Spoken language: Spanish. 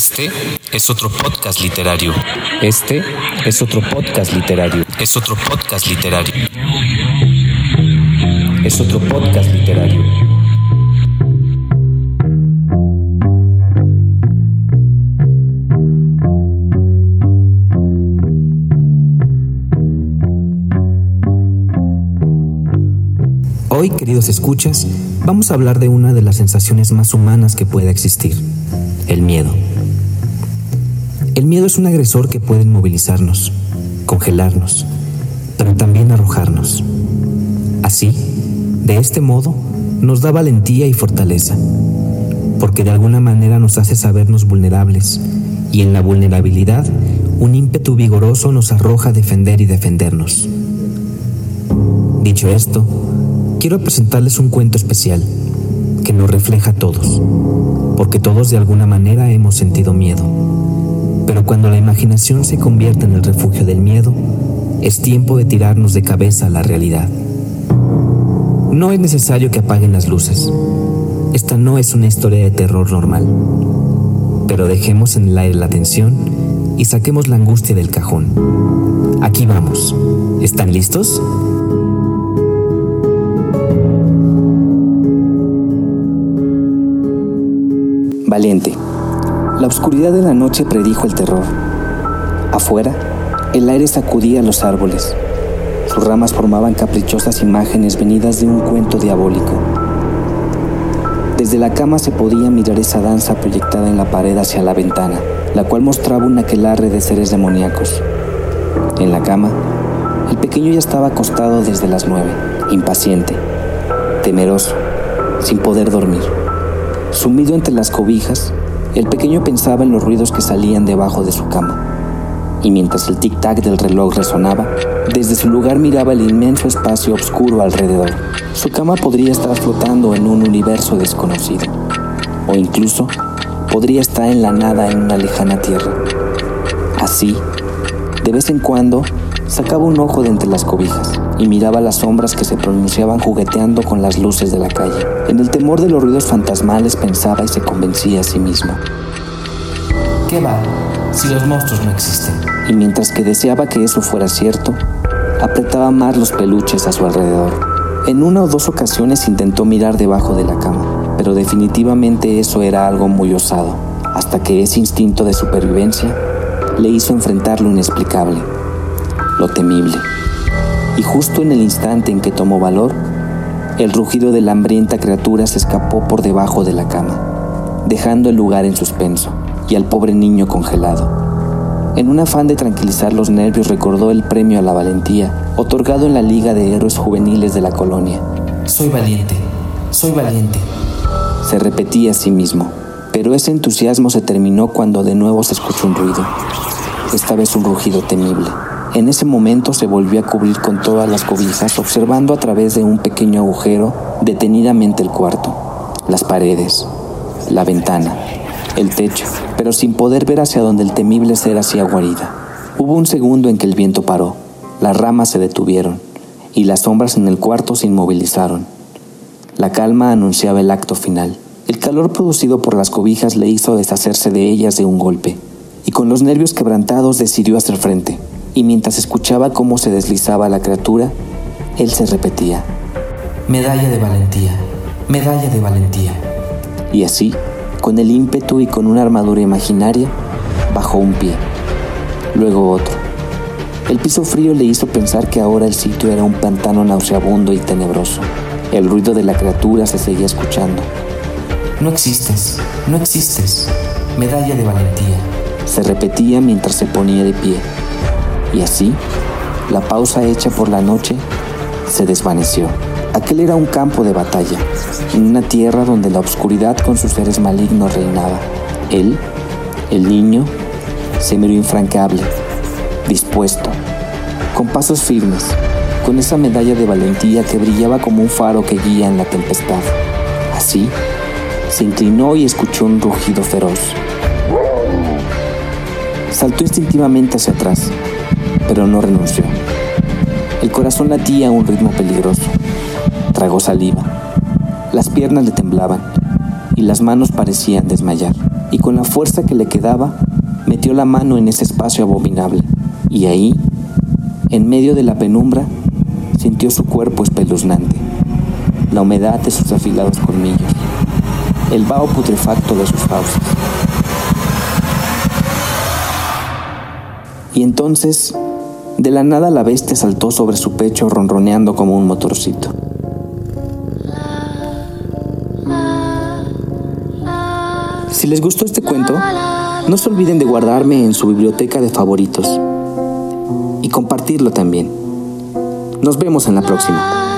Este es otro podcast literario. Este es otro podcast literario. Es otro podcast literario. Es otro podcast literario. Hoy, queridos escuchas, vamos a hablar de una de las sensaciones más humanas que pueda existir, el miedo. El miedo es un agresor que puede inmovilizarnos, congelarnos, pero también arrojarnos. Así, de este modo, nos da valentía y fortaleza, porque de alguna manera nos hace sabernos vulnerables, y en la vulnerabilidad, un ímpetu vigoroso nos arroja a defender y defendernos. Dicho esto, quiero presentarles un cuento especial que nos refleja a todos, porque todos de alguna manera hemos sentido miedo. Pero cuando la imaginación se convierte en el refugio del miedo, es tiempo de tirarnos de cabeza a la realidad. No es necesario que apaguen las luces. Esta no es una historia de terror normal. Pero dejemos en el aire la tensión y saquemos la angustia del cajón. Aquí vamos. ¿Están listos? Valiente. La oscuridad de la noche predijo el terror. Afuera, el aire sacudía los árboles. Sus ramas formaban caprichosas imágenes venidas de un cuento diabólico. Desde la cama se podía mirar esa danza proyectada en la pared hacia la ventana, la cual mostraba un aquelarre de seres demoníacos. En la cama, el pequeño ya estaba acostado desde las nueve, impaciente, temeroso, sin poder dormir. Sumido entre las cobijas, el pequeño pensaba en los ruidos que salían debajo de su cama. Y mientras el tic-tac del reloj resonaba, desde su lugar miraba el inmenso espacio oscuro alrededor. Su cama podría estar flotando en un universo desconocido. O incluso podría estar en la nada en una lejana tierra. Así, de vez en cuando, sacaba un ojo de entre las cobijas y miraba las sombras que se pronunciaban jugueteando con las luces de la calle. En el temor de los ruidos fantasmales pensaba y se convencía a sí mismo. ¿Qué va si los monstruos no existen? Y mientras que deseaba que eso fuera cierto, apretaba más los peluches a su alrededor. En una o dos ocasiones intentó mirar debajo de la cama, pero definitivamente eso era algo muy osado, hasta que ese instinto de supervivencia le hizo enfrentar lo inexplicable, lo temible y justo en el instante en que tomó valor, el rugido de la hambrienta criatura se escapó por debajo de la cama, dejando el lugar en suspenso y al pobre niño congelado. En un afán de tranquilizar los nervios recordó el premio a la valentía otorgado en la Liga de Héroes Juveniles de la colonia. Soy valiente, soy valiente. Se repetía a sí mismo, pero ese entusiasmo se terminó cuando de nuevo se escuchó un ruido, esta vez un rugido temible. En ese momento se volvió a cubrir con todas las cobijas, observando a través de un pequeño agujero detenidamente el cuarto, las paredes, la ventana, el techo, pero sin poder ver hacia donde el temible ser hacía guarida. Hubo un segundo en que el viento paró, las ramas se detuvieron y las sombras en el cuarto se inmovilizaron. La calma anunciaba el acto final. El calor producido por las cobijas le hizo deshacerse de ellas de un golpe, y con los nervios quebrantados decidió hacer frente y mientras escuchaba cómo se deslizaba la criatura, él se repetía, Medalla de valentía, medalla de valentía. Y así, con el ímpetu y con una armadura imaginaria, bajó un pie, luego otro. El piso frío le hizo pensar que ahora el sitio era un pantano nauseabundo y tenebroso. El ruido de la criatura se seguía escuchando. No existes, no existes, medalla de valentía. Se repetía mientras se ponía de pie y así, la pausa hecha por la noche se desvaneció. Aquel era un campo de batalla, en una tierra donde la oscuridad con sus seres malignos reinaba. Él, el niño, se miró infrancable, dispuesto, con pasos firmes, con esa medalla de valentía que brillaba como un faro que guía en la tempestad. Así, se inclinó y escuchó un rugido feroz. Saltó instintivamente hacia atrás, pero no renunció. El corazón latía a un ritmo peligroso. Tragó saliva. Las piernas le temblaban y las manos parecían desmayar. y con la fuerza que le quedaba, metió la mano en ese espacio abominable. Y ahí, en medio de la penumbra, sintió su cuerpo espeluznante, la humedad de sus afilados colmillos, el vaho putrefacto de sus fauces. Y entonces, de la nada la bestia saltó sobre su pecho ronroneando como un motorcito. Si les gustó este cuento, no se olviden de guardarme en su biblioteca de favoritos y compartirlo también. Nos vemos en la próxima.